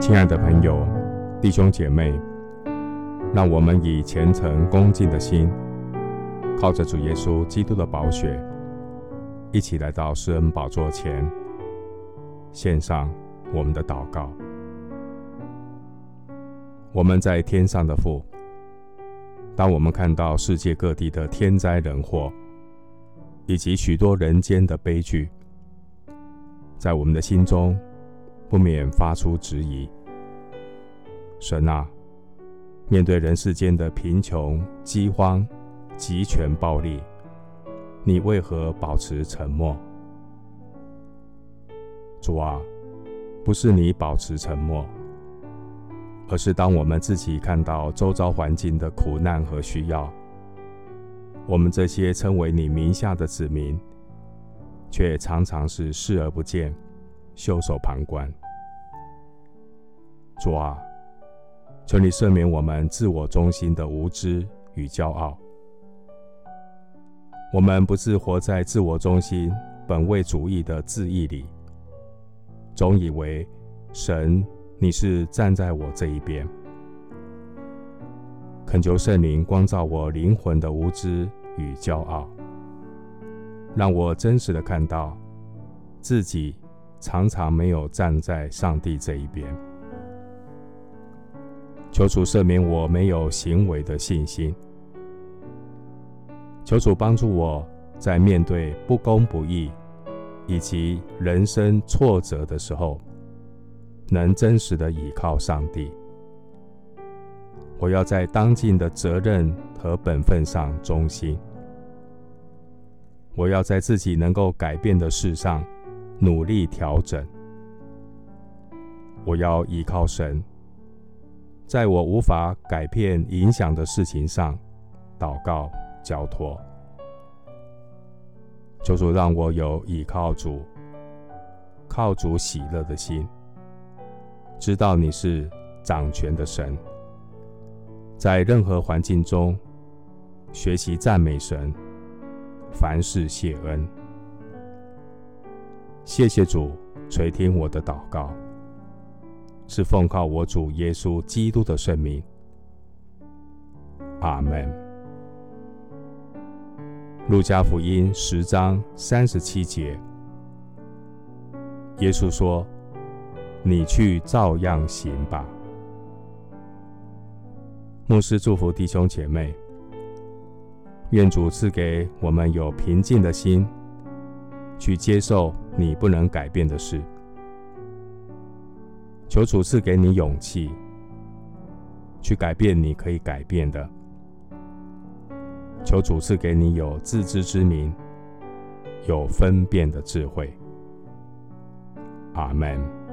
亲爱的朋友、弟兄姐妹，让我们以虔诚恭敬的心，靠着主耶稣基督的宝血，一起来到施恩宝座前，献上我们的祷告。我们在天上的父，当我们看到世界各地的天灾人祸，以及许多人间的悲剧，在我们的心中，不免发出质疑：神啊，面对人世间的贫穷、饥荒、极权暴力，你为何保持沉默？主啊，不是你保持沉默，而是当我们自己看到周遭环境的苦难和需要，我们这些称为你名下的子民，却常常是视而不见。袖手旁观，主啊，求你赦免我们自我中心的无知与骄傲。我们不是活在自我中心、本位主义的自义里，总以为神你是站在我这一边。恳求圣灵光照我灵魂的无知与骄傲，让我真实的看到自己。常常没有站在上帝这一边，求主赦免我没有行为的信心，求主帮助我在面对不公不义以及人生挫折的时候，能真实的倚靠上帝。我要在当尽的责任和本分上忠心，我要在自己能够改变的事上。努力调整，我要依靠神，在我无法改变影响的事情上，祷告交托。求主让我有依靠主、靠主喜乐的心，知道你是掌权的神，在任何环境中学习赞美神，凡事谢恩。谢谢主垂听我的祷告，是奉靠我主耶稣基督的圣名。阿门。路加福音十章三十七节，耶稣说：“你去照样行吧。”牧师祝福弟兄姐妹，愿主赐给我们有平静的心。去接受你不能改变的事，求主赐给你勇气，去改变你可以改变的。求主赐给你有自知之明，有分辨的智慧。阿门。